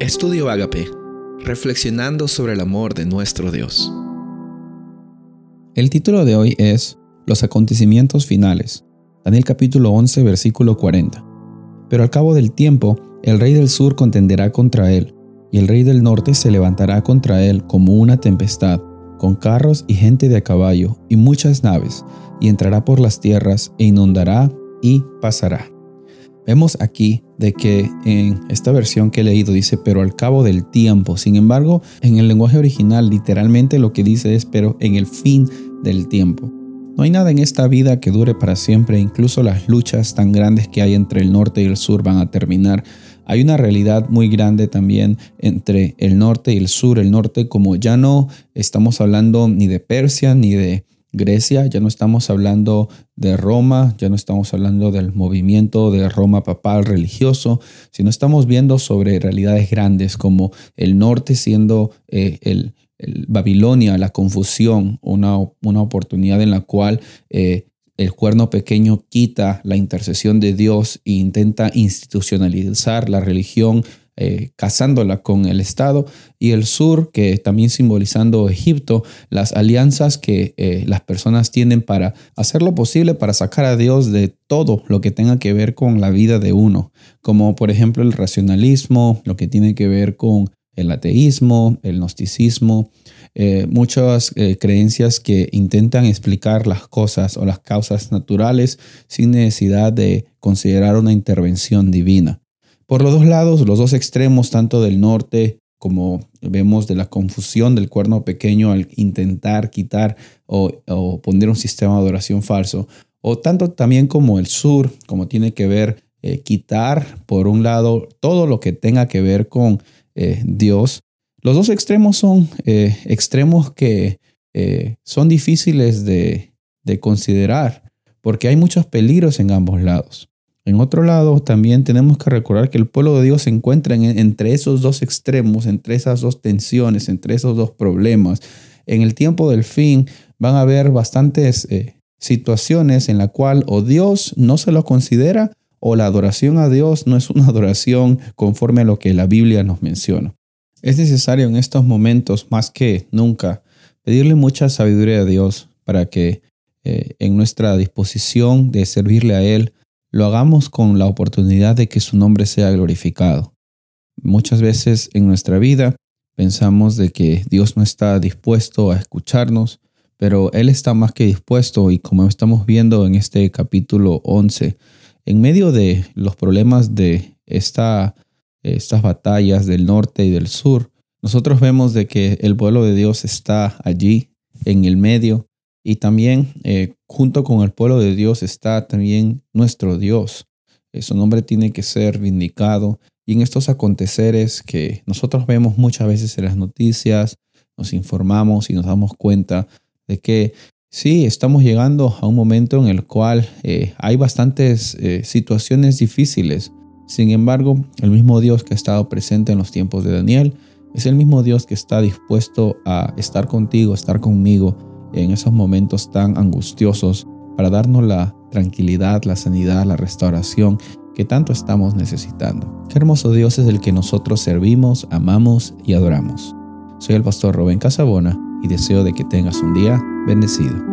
Estudio Agape, reflexionando sobre el amor de nuestro Dios. El título de hoy es Los acontecimientos finales. Daniel capítulo 11, versículo 40. Pero al cabo del tiempo, el rey del sur contenderá contra él, y el rey del norte se levantará contra él como una tempestad, con carros y gente de a caballo, y muchas naves, y entrará por las tierras, e inundará y pasará. Vemos aquí de que en esta versión que he leído dice, pero al cabo del tiempo. Sin embargo, en el lenguaje original literalmente lo que dice es, pero en el fin del tiempo. No hay nada en esta vida que dure para siempre, incluso las luchas tan grandes que hay entre el norte y el sur van a terminar. Hay una realidad muy grande también entre el norte y el sur. El norte como ya no estamos hablando ni de Persia ni de Grecia, ya no estamos hablando de Roma, ya no estamos hablando del movimiento de Roma papal religioso, sino estamos viendo sobre realidades grandes como el norte siendo eh, el, Babilonia, la confusión, una, una, oportunidad en la cual eh, el cuerno pequeño quita la intercesión de Dios e intenta institucionalizar la religión eh, casándola con el Estado, y el sur, que también simbolizando Egipto, las alianzas que eh, las personas tienen para hacer lo posible para sacar a Dios de todo lo que tenga que ver con la vida de uno, como por ejemplo el racionalismo, lo que tiene que ver con el ateísmo, el gnosticismo, eh, muchas creencias que intentan explicar las cosas o las causas naturales sin necesidad de considerar una intervención divina. Por los dos lados, los dos extremos, tanto del norte como vemos de la confusión del cuerno pequeño al intentar quitar o, poner un sistema de adoración falso, o tanto también como el sur, como tiene que ver eh, quitar, por un lado, todo lo que tenga que ver con eh, Dios. Los dos extremos son eh, extremos que son difíciles de, de considerar, porque hay muchos peligros en ambos lados. En otro lado, también tenemos que recordar que el pueblo de Dios se encuentra entre esos dos extremos, entre esas dos tensiones, entre esos dos problemas. En el tiempo del fin van a haber bastantes eh, situaciones en la cual o Dios no se lo considera o la adoración a Dios no es una adoración conforme a lo que la Biblia nos menciona. Es necesario en estos momentos más que nunca pedirle mucha sabiduría a Dios para que eh, en nuestra disposición de servirle a Él lo hagamos con la oportunidad de que su nombre sea glorificado. Muchas veces en nuestra vida pensamos de que Dios no está dispuesto a escucharnos, pero Él está más que dispuesto y como estamos viendo en este capítulo 11, en medio de los problemas de esta, estas batallas del norte y del sur, nosotros vemos de que el pueblo de Dios está allí en el medio y también eh, junto con el pueblo de Dios está también nuestro Dios. Eh, su nombre tiene que ser vindicado. Y en estos aconteceres que nosotros vemos muchas veces en las noticias, nos informamos y nos damos cuenta de que sí, estamos llegando a un momento en el cual eh, hay bastantes situaciones difíciles. Sin embargo, el mismo Dios que ha estado presente en los tiempos de Daniel es el mismo Dios que está dispuesto a estar contigo, estar conmigo en esos momentos tan angustiosos para darnos la tranquilidad, la sanidad, la restauración que tanto estamos necesitando. Qué hermoso Dios es el que nosotros servimos, amamos y adoramos. Soy el pastor Rubén Casabona y deseo de que tengas un día bendecido.